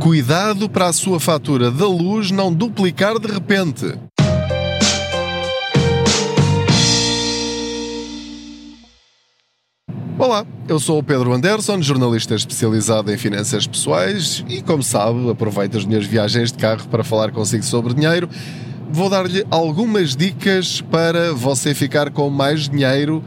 Cuidado para a sua fatura da luz não duplicar de repente. Olá, eu sou o Pedro Anderson, jornalista especializado em finanças pessoais e, como sabe, aproveito as minhas viagens de carro para falar consigo sobre dinheiro. Vou dar-lhe algumas dicas para você ficar com mais dinheiro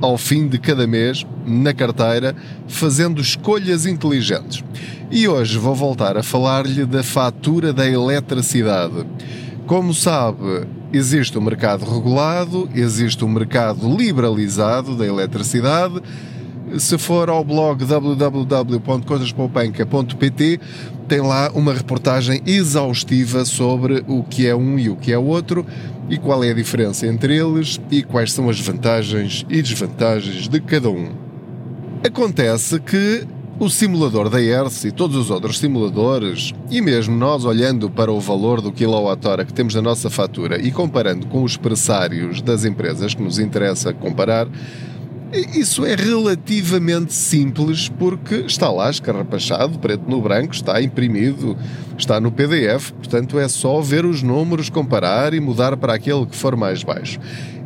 ao fim de cada mês na carteira, fazendo escolhas inteligentes. E hoje vou voltar a falar-lhe da fatura da eletricidade. Como sabe, existe um mercado regulado, existe um mercado liberalizado da eletricidade. Se for ao blog www.coisaspoupanca.pt, tem lá uma reportagem exaustiva sobre o que é um e o que é outro e qual é a diferença entre eles e quais são as vantagens e desvantagens de cada um. Acontece que o simulador da ERS e todos os outros simuladores, e mesmo nós olhando para o valor do quilowatt-hora que temos na nossa fatura e comparando com os pressários das empresas que nos interessa comparar, isso é relativamente simples porque está lá escarrapachado, preto no branco, está imprimido, está no PDF, portanto é só ver os números, comparar e mudar para aquele que for mais baixo.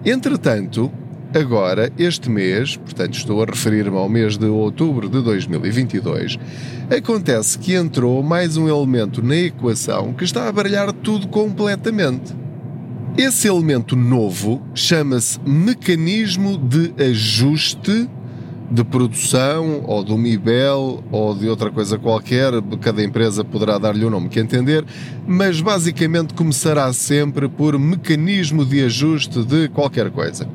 Entretanto, Agora, este mês, portanto estou a referir-me ao mês de outubro de 2022, acontece que entrou mais um elemento na equação que está a baralhar tudo completamente. Esse elemento novo chama-se mecanismo de ajuste de produção ou do MIBEL ou de outra coisa qualquer, cada empresa poderá dar-lhe o nome que entender, mas basicamente começará sempre por mecanismo de ajuste de qualquer coisa.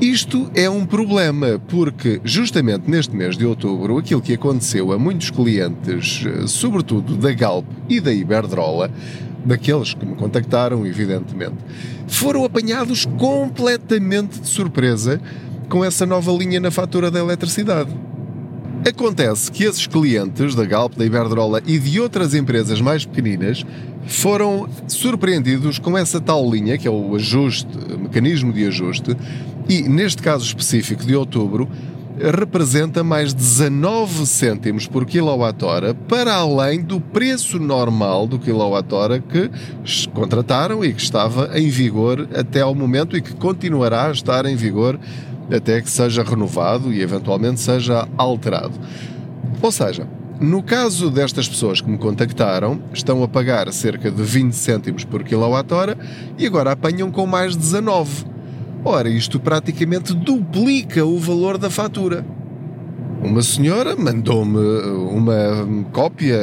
Isto é um problema, porque justamente neste mês de outubro, aquilo que aconteceu a muitos clientes, sobretudo da Galp e da Iberdrola, daqueles que me contactaram, evidentemente, foram apanhados completamente de surpresa com essa nova linha na fatura da eletricidade. Acontece que esses clientes da Galp, da Iberdrola e de outras empresas mais pequeninas foram surpreendidos com essa tal linha, que é o ajuste, o mecanismo de ajuste, e neste caso específico de outubro, representa mais 19 cêntimos por quilowatt-hora para além do preço normal do quilowatt-hora que contrataram e que estava em vigor até ao momento e que continuará a estar em vigor até que seja renovado e eventualmente seja alterado. Ou seja, no caso destas pessoas que me contactaram, estão a pagar cerca de 20 cêntimos por quilowatt-hora e agora apanham com mais 19. Ora, isto praticamente duplica o valor da fatura. Uma senhora mandou-me uma cópia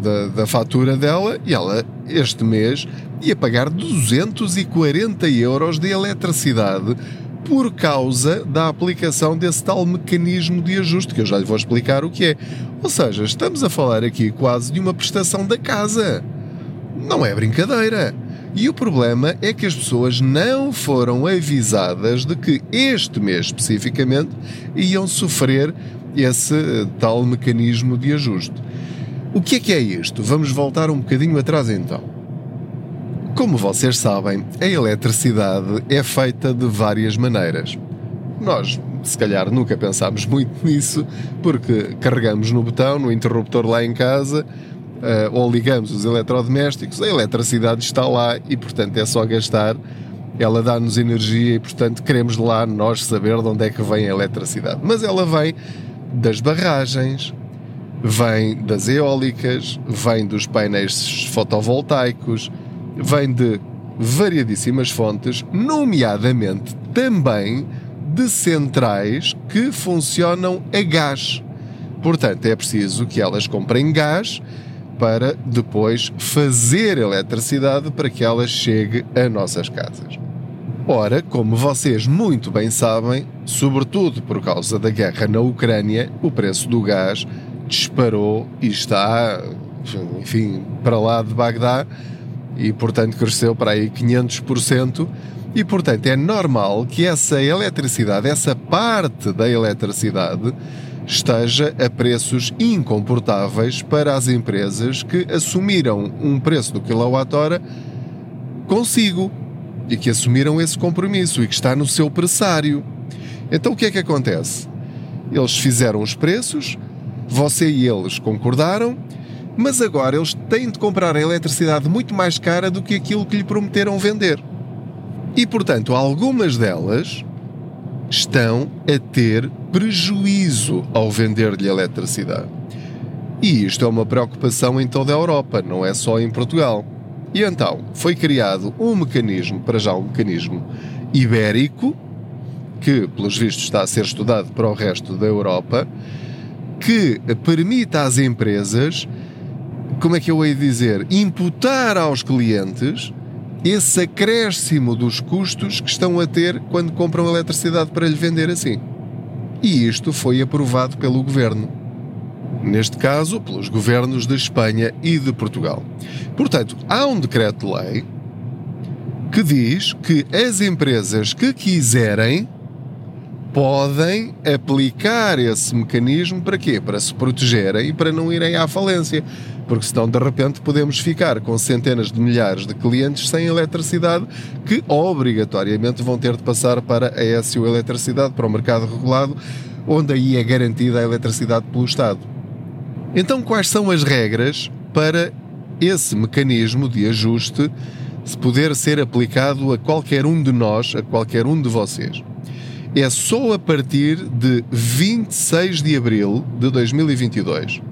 da, da, fatura dela e ela, este mês, ia pagar 240 euros de eletricidade por causa da aplicação desse tal mecanismo de ajuste, que eu já lhe vou explicar o que é. Ou seja, estamos a falar aqui quase de uma prestação da casa. Não é brincadeira. E o problema é que as pessoas não foram avisadas de que este mês especificamente iam sofrer esse tal mecanismo de ajuste. O que é que é isto? Vamos voltar um bocadinho atrás então. Como vocês sabem, a eletricidade é feita de várias maneiras. Nós, se calhar, nunca pensámos muito nisso, porque carregamos no botão, no interruptor lá em casa, ou ligamos os eletrodomésticos, a eletricidade está lá e, portanto, é só gastar. Ela dá-nos energia e, portanto, queremos lá nós saber de onde é que vem a eletricidade. Mas ela vem das barragens, vem das eólicas, vem dos painéis fotovoltaicos, vem de variadíssimas fontes, nomeadamente também de centrais que funcionam a gás. Portanto, é preciso que elas comprem gás para depois fazer eletricidade para que ela chegue a nossas casas. Ora, como vocês muito bem sabem, sobretudo por causa da guerra na Ucrânia, o preço do gás disparou e está, enfim, para lá de Bagdá e, portanto, cresceu para aí 500%. E, portanto, é normal que essa eletricidade, essa parte da eletricidade, esteja a preços incomportáveis para as empresas que assumiram um preço do quilowatt-hora consigo e que assumiram esse compromisso e que está no seu pressário. Então, o que é que acontece? Eles fizeram os preços, você e eles concordaram mas agora eles têm de comprar a eletricidade muito mais cara do que aquilo que lhe prometeram vender. E, portanto, algumas delas estão a ter prejuízo ao vender-lhe eletricidade. E isto é uma preocupação em toda a Europa, não é só em Portugal. E então foi criado um mecanismo, para já um mecanismo ibérico, que, pelos vistos, está a ser estudado para o resto da Europa, que permita às empresas, como é que eu hei de dizer, imputar aos clientes esse acréscimo dos custos que estão a ter quando compram eletricidade para lhe vender assim. E isto foi aprovado pelo governo. Neste caso, pelos governos de Espanha e de Portugal. Portanto, há um decreto-lei que diz que as empresas que quiserem podem aplicar esse mecanismo para quê? Para se protegerem e para não irem à falência. Porque senão, de repente, podemos ficar com centenas de milhares de clientes sem eletricidade que obrigatoriamente vão ter de passar para a SU Eletricidade, para o mercado regulado, onde aí é garantida a eletricidade pelo Estado. Então, quais são as regras para esse mecanismo de ajuste se poder ser aplicado a qualquer um de nós, a qualquer um de vocês? é só a partir de 26 de abril de 2022.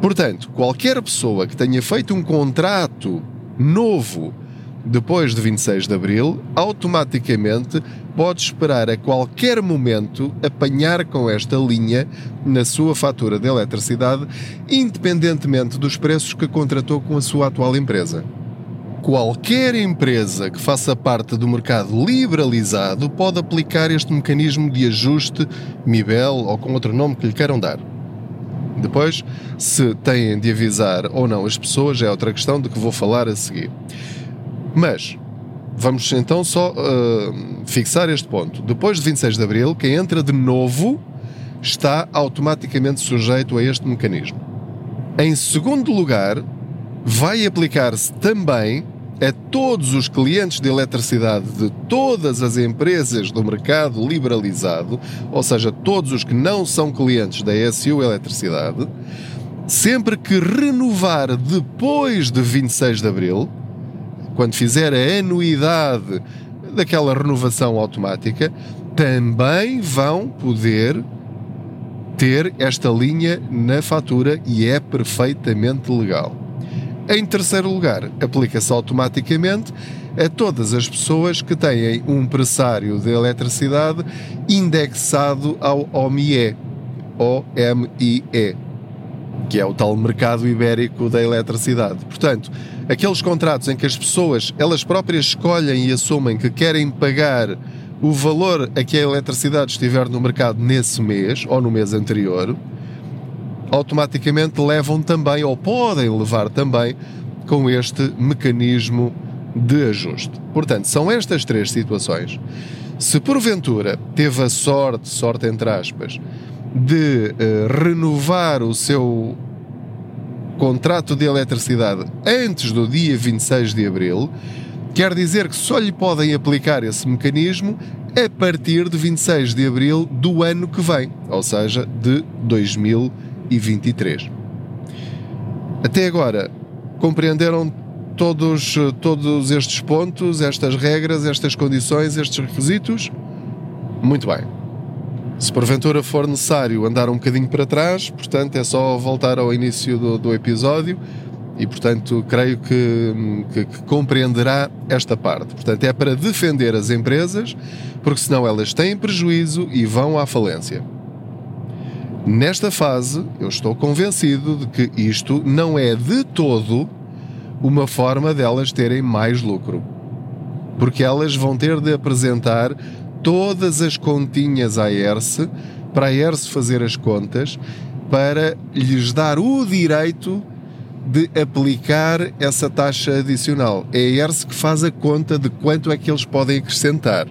Portanto, qualquer pessoa que tenha feito um contrato novo depois de 26 de abril, automaticamente pode esperar a qualquer momento apanhar com esta linha na sua fatura de eletricidade, independentemente dos preços que contratou com a sua atual empresa. Qualquer empresa que faça parte do mercado liberalizado pode aplicar este mecanismo de ajuste MIBEL ou com outro nome que lhe queiram dar. Depois, se têm de avisar ou não as pessoas, é outra questão de que vou falar a seguir. Mas, vamos então só uh, fixar este ponto. Depois de 26 de Abril, quem entra de novo está automaticamente sujeito a este mecanismo. Em segundo lugar, vai aplicar-se também a todos os clientes de eletricidade de todas as empresas do mercado liberalizado, ou seja, todos os que não são clientes da SU Eletricidade, sempre que renovar depois de 26 de abril, quando fizer a anuidade daquela renovação automática, também vão poder ter esta linha na fatura e é perfeitamente legal. Em terceiro lugar, aplica-se automaticamente a todas as pessoas que têm um pressário de eletricidade indexado ao OMIE, O-M-I-E, que é o tal mercado ibérico da eletricidade. Portanto, aqueles contratos em que as pessoas, elas próprias escolhem e assumem que querem pagar o valor a que a eletricidade estiver no mercado nesse mês ou no mês anterior, automaticamente levam também, ou podem levar também, com este mecanismo de ajuste. Portanto, são estas três situações. Se porventura teve a sorte, sorte entre aspas, de uh, renovar o seu contrato de eletricidade antes do dia 26 de abril, quer dizer que só lhe podem aplicar esse mecanismo a partir de 26 de abril do ano que vem, ou seja, de 2020. 2023. Até agora, compreenderam todos, todos estes pontos, estas regras, estas condições, estes requisitos? Muito bem. Se porventura for necessário andar um bocadinho para trás, portanto é só voltar ao início do, do episódio e, portanto, creio que, que, que, compreenderá esta parte. Portanto, é para defender as empresas, porque senão elas têm prejuízo e vão à falência. Nesta fase, eu estou convencido de que isto não é de todo uma forma delas terem mais lucro. Porque elas vão ter de apresentar todas as continhas à ERSE para a ERSE fazer as contas para lhes dar o direito de aplicar essa taxa adicional. É a ERSE que faz a conta de quanto é que eles podem acrescentar.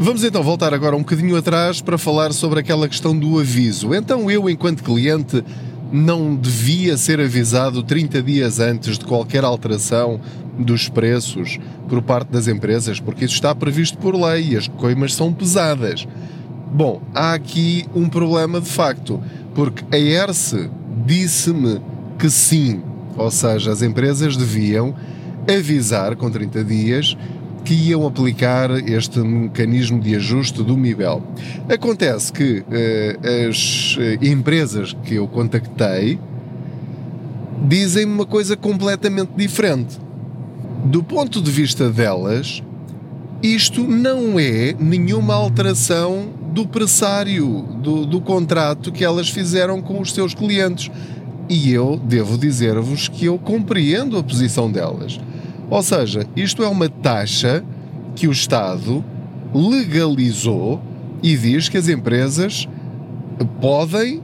Vamos então voltar agora um bocadinho atrás para falar sobre aquela questão do aviso. Então eu, enquanto cliente, não devia ser avisado 30 dias antes de qualquer alteração dos preços por parte das empresas, porque isso está previsto por lei e as coimas são pesadas. Bom, há aqui um problema de facto, porque a ERSE disse-me que sim, ou seja, as empresas deviam avisar com 30 dias que iam aplicar este mecanismo de ajuste do MIBEL. Acontece que uh, as empresas que eu contactei dizem-me uma coisa completamente diferente. Do ponto de vista delas, isto não é nenhuma alteração do pressário, do, do contrato que elas fizeram com os seus clientes. E eu devo dizer-vos que eu compreendo a posição delas. Ou seja, isto é uma taxa que o Estado legalizou e diz que as empresas podem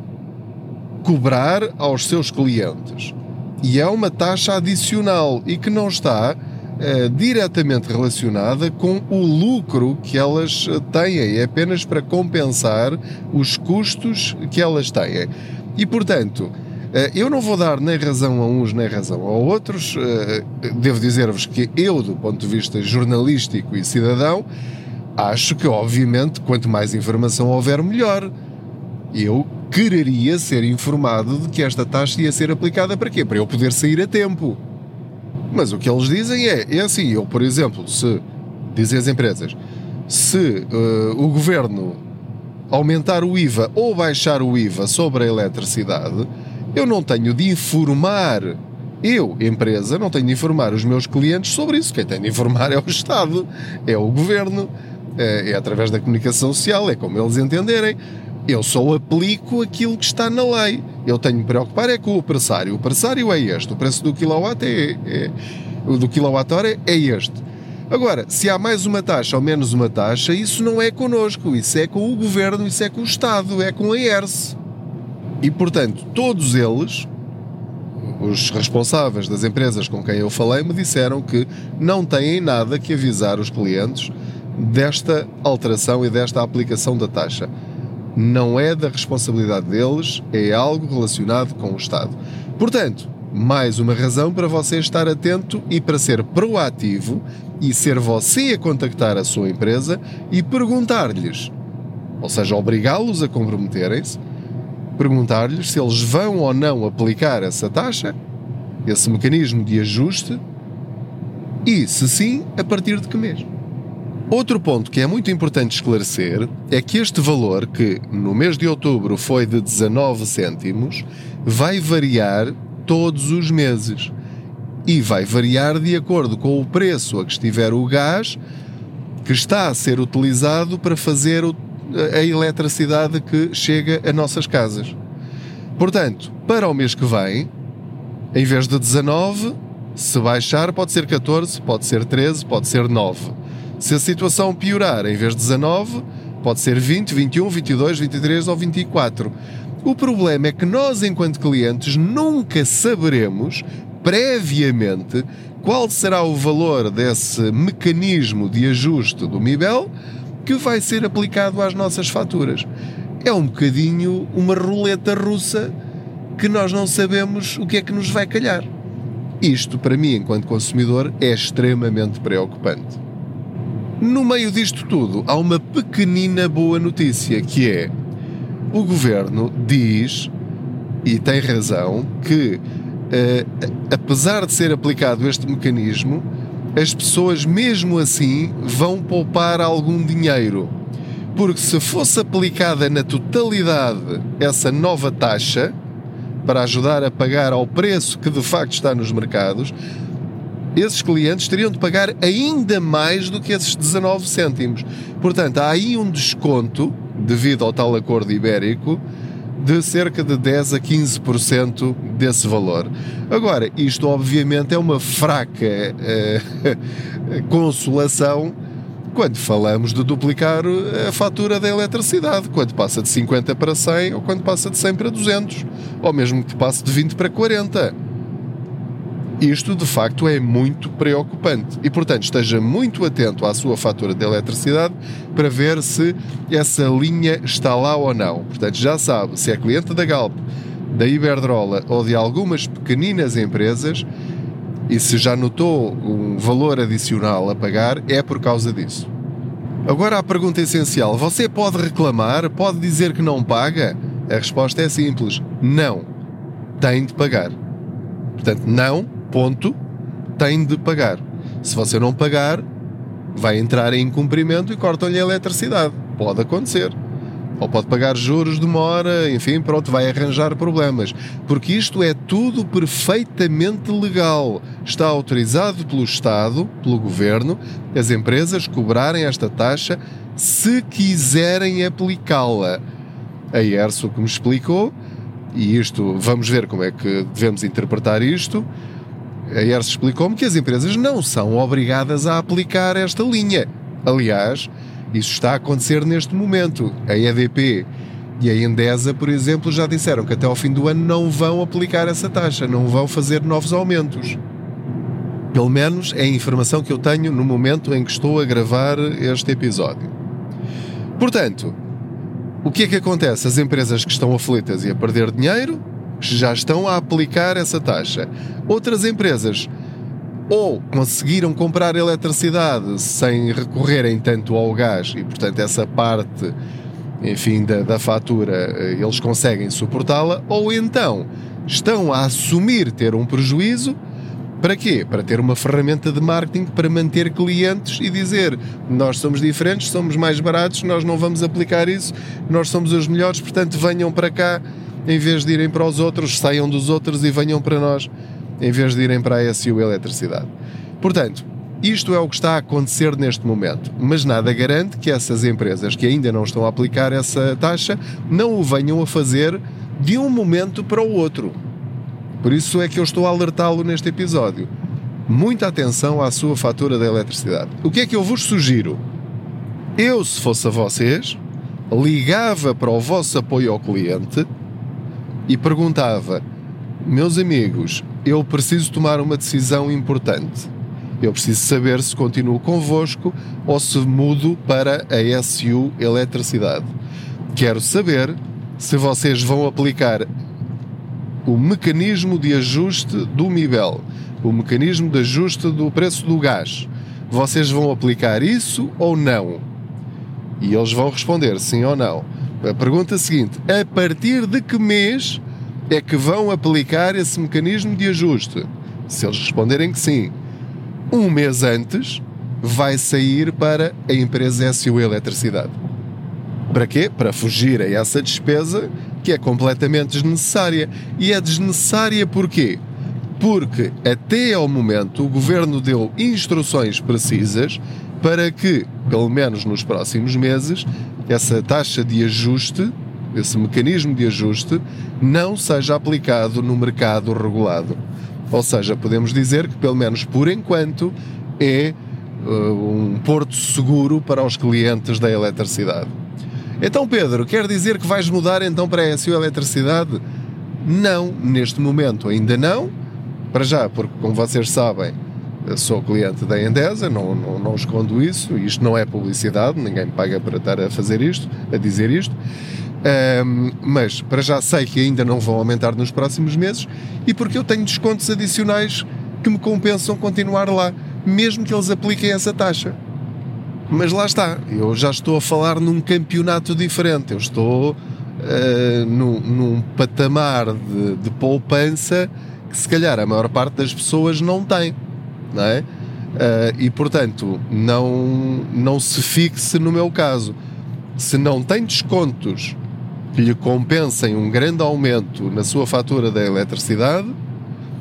cobrar aos seus clientes. E é uma taxa adicional e que não está é, diretamente relacionada com o lucro que elas eh, têm, é apenas para compensar os custos que elas têm. E portanto, eu não vou dar nem razão a uns nem razão a outros. Devo dizer-vos que eu, do ponto de vista jornalístico e cidadão, acho que, obviamente, quanto mais informação houver, melhor. Eu quereria ser informado de que esta taxa ia ser aplicada para quê? Para eu poder sair a tempo. Mas o que eles dizem é, é assim, eu, por exemplo, se, dizem as empresas, se uh, o governo aumentar o IVA ou baixar o IVA sobre a eletricidade, eu não tenho de informar, eu, empresa, não tenho de informar os meus clientes sobre isso. Quem tem de informar é o Estado, é o governo, é, é através da comunicação social, é como eles entenderem. Eu só aplico aquilo que está na lei. Eu tenho de preocupar é com o pressário. O pressário é este. O preço do quilowatt é, é do quilowatt-hora é este. Agora, se há mais uma taxa ou menos uma taxa, isso não é connosco, isso é com o governo, isso é com o Estado, é com a ERSE. E, portanto, todos eles, os responsáveis das empresas com quem eu falei, me disseram que não têm nada que avisar os clientes desta alteração e desta aplicação da taxa não é da responsabilidade deles, é algo relacionado com o Estado. Portanto, mais uma razão para você estar atento e para ser proativo e ser você a contactar a sua empresa e perguntar-lhes, ou seja, obrigá-los a comprometerem-se, perguntar-lhes se eles vão ou não aplicar essa taxa, esse mecanismo de ajuste, e, se sim, a partir de que mês. Outro ponto que é muito importante esclarecer é que este valor, que no mês de outubro foi de 19 cêntimos, vai variar todos os meses. E vai variar de acordo com o preço a que estiver o gás que está a ser utilizado para fazer a eletricidade que chega a nossas casas. Portanto, para o mês que vem, em vez de 19, se baixar, pode ser 14, pode ser 13, pode ser 9 se a situação piorar, em vez de 19, pode ser 20, 21, 22, 23 ou 24. O problema é que nós, enquanto clientes, nunca saberemos previamente qual será o valor desse mecanismo de ajuste do MIBEL que vai ser aplicado às nossas faturas. É um bocadinho uma roleta russa que nós não sabemos o que é que nos vai calhar. Isto, para mim, enquanto consumidor, é extremamente preocupante. No meio disto tudo, há uma pequenina boa notícia que é o governo diz, e tem razão, que uh, apesar de ser aplicado este mecanismo, as pessoas mesmo assim vão poupar algum dinheiro. Porque se fosse aplicada na totalidade essa nova taxa, para ajudar a pagar ao preço que de facto está nos mercados, esses clientes teriam de pagar ainda mais do que esses 19 cêntimos. Portanto, há aí um desconto, devido ao tal acordo ibérico, de cerca de 10 a 15% desse valor. Agora, isto obviamente é uma fraca eh, consolação quando falamos de duplicar a fatura da eletricidade, quando passa de 50 para 100 ou quando passa de 100 para 200, ou mesmo que passe de 20 para 40. Isto de facto é muito preocupante e, portanto, esteja muito atento à sua fatura de eletricidade para ver se essa linha está lá ou não. Portanto, já sabe se é cliente da Galp, da Iberdrola ou de algumas pequeninas empresas e se já notou um valor adicional a pagar, é por causa disso. Agora a pergunta essencial: você pode reclamar? Pode dizer que não paga? A resposta é simples: não. Tem de pagar. Portanto, não, ponto, tem de pagar. Se você não pagar, vai entrar em incumprimento e cortam-lhe a eletricidade. Pode acontecer. Ou pode pagar juros de enfim, pronto, vai arranjar problemas. Porque isto é tudo perfeitamente legal. Está autorizado pelo Estado, pelo Governo, as empresas cobrarem esta taxa se quiserem aplicá-la. A ERSO que me explicou, e isto, vamos ver como é que devemos interpretar isto, a ERSO explicou-me que as empresas não são obrigadas a aplicar esta linha. Aliás, isso está a acontecer neste momento. A EDP e a Endesa, por exemplo, já disseram que até ao fim do ano não vão aplicar essa taxa, não vão fazer novos aumentos. Pelo menos é a informação que eu tenho no momento em que estou a gravar este episódio. Portanto, o que é que acontece? As empresas que estão aflitas e a perder dinheiro já estão a aplicar essa taxa. Outras empresas ou conseguiram comprar eletricidade sem recorrerem tanto ao gás e, portanto, essa parte, enfim, da, da fatura eh, eles conseguem suportá-la, ou então estão a assumir ter um prejuízo. Para quê? Para ter uma ferramenta de marketing para manter clientes e dizer nós somos diferentes, somos mais baratos, nós não vamos aplicar isso, nós somos os melhores, portanto venham para cá em vez de irem para os outros, saiam dos outros e venham para nós em vez de irem para a SU Eletricidade. Portanto, isto é o que está a acontecer neste momento, mas nada garante que essas empresas que ainda não estão a aplicar essa taxa não o venham a fazer de um momento para o outro. Por isso é que eu estou a alertá-lo neste episódio. Muita atenção à sua fatura da eletricidade. O que é que eu vos sugiro? Eu, se fosse a vocês, ligava para o vosso apoio ao cliente e perguntava: Meus amigos, eu preciso tomar uma decisão importante. Eu preciso saber se continuo convosco ou se mudo para a SU Eletricidade. Quero saber se vocês vão aplicar o mecanismo de ajuste do MIBEL, o mecanismo de ajuste do preço do gás. Vocês vão aplicar isso ou não? E eles vão responder sim ou não. A pergunta seguinte: a partir de que mês é que vão aplicar esse mecanismo de ajuste? Se eles responderem que sim, um mês antes vai sair para a empresa SU Eletricidade. Para quê? Para fugir a essa despesa que é completamente desnecessária. E é desnecessária porquê? Porque até ao momento o governo deu instruções precisas para que, pelo menos nos próximos meses, essa taxa de ajuste esse mecanismo de ajuste não seja aplicado no mercado regulado. Ou seja, podemos dizer que, pelo menos por enquanto, é uh, um porto seguro para os clientes da eletricidade. Então, Pedro, quer dizer que vais mudar então para a SU Eletricidade? Não, neste momento ainda não. Para já, porque, como vocês sabem, sou cliente da Endesa, não, não, não escondo isso, isto não é publicidade, ninguém me paga para estar a fazer isto, a dizer isto. Um, mas para já sei que ainda não vão aumentar nos próximos meses e porque eu tenho descontos adicionais que me compensam continuar lá, mesmo que eles apliquem essa taxa. Mas lá está, eu já estou a falar num campeonato diferente, eu estou uh, num, num, patamar de, de, poupança que se calhar a maior parte das pessoas não tem, não é? Uh, e portanto, não, não se fixe no meu caso. Se não tem descontos que lhe compensem um grande aumento na sua fatura da eletricidade,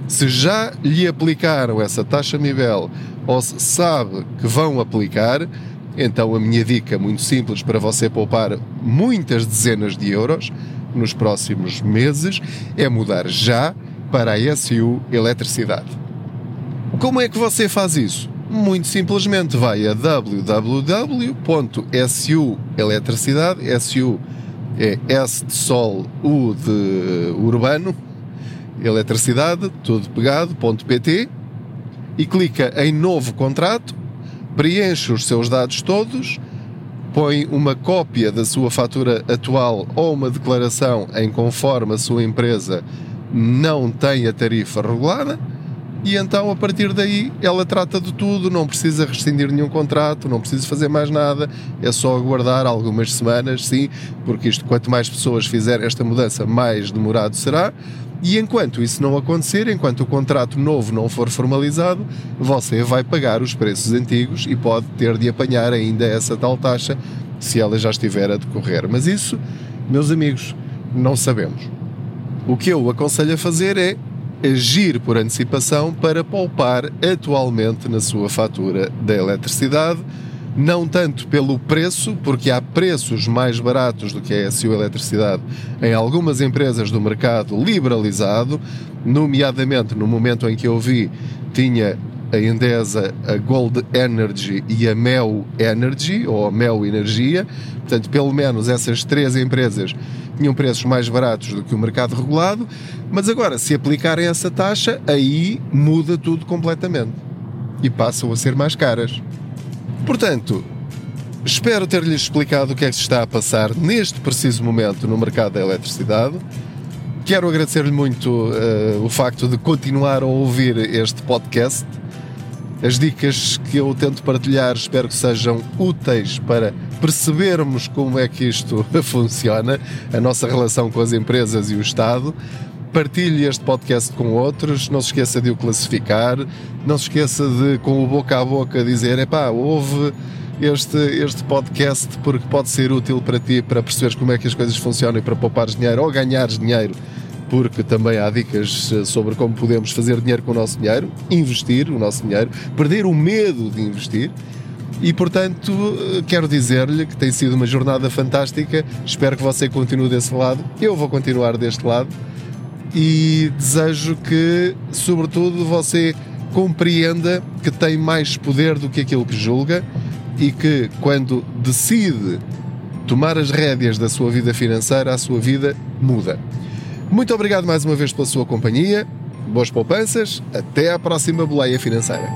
se já lhe aplicaram essa taxa nível ou se sabe que vão aplicar, então a minha dica muito simples para você poupar muitas dezenas de euros nos próximos meses é mudar já para a SU Eletricidade. Como é que você faz isso? Muito simplesmente vai a www.sueletricidade, SU é S de Sol, U de Urbano, Eletricidade, tudo pegado, ponto .pt, e clica em Novo Contrato, preenche os seus dados todos, põe uma cópia da sua fatura atual ou uma declaração em conforme a sua empresa não tem a tarifa regulada e então a partir daí ela trata de tudo, não precisa rescindir nenhum contrato, não precisa fazer mais nada, é só aguardar algumas semanas, sim, porque isto quanto mais pessoas fizerem esta mudança, mais demorado será. E enquanto isso não acontecer, enquanto o contrato novo não for formalizado, você vai pagar os preços antigos e pode ter de apanhar ainda essa tal taxa se ela já estiver a decorrer. Mas isso, meus amigos, não sabemos. O que eu aconselho a fazer é agir por antecipação para poupar atualmente na sua fatura da eletricidade não tanto pelo preço, porque há preços mais baratos do que a SU Eletricidade em algumas empresas do mercado liberalizado, nomeadamente no momento em que eu vi, tinha a Endesa, a Gold Energy e a Mel Energy, ou Mel Energia. Portanto, pelo menos essas três empresas tinham preços mais baratos do que o mercado regulado, mas agora, se aplicarem essa taxa, aí muda tudo completamente e passam a ser mais caras. Portanto, espero ter-lhes explicado o que é que se está a passar neste preciso momento no mercado da eletricidade. Quero agradecer-lhe muito uh, o facto de continuar a ouvir este podcast. As dicas que eu tento partilhar espero que sejam úteis para percebermos como é que isto funciona, a nossa relação com as empresas e o Estado. Partilhe este podcast com outros, não se esqueça de o classificar, não se esqueça de, com o boca a boca, dizer: epá, houve este, este podcast porque pode ser útil para ti, para perceberes como é que as coisas funcionam e para poupares dinheiro ou ganhares dinheiro, porque também há dicas eh, sobre como podemos fazer dinheiro com o nosso dinheiro, investir o nosso dinheiro, perder o medo de investir. E portanto, eh, quero dizer-lhe que tem sido uma jornada fantástica. Espero que você continue desse lado. Eu vou continuar deste lado e desejo que, sobretudo, você compreenda que tem mais poder do que aquilo que julga e que, quando decide tomar as rédeas da sua vida financeira, a sua vida muda. Muito obrigado mais uma vez pela sua companhia, boas poupanças, até à próxima boleia financeira.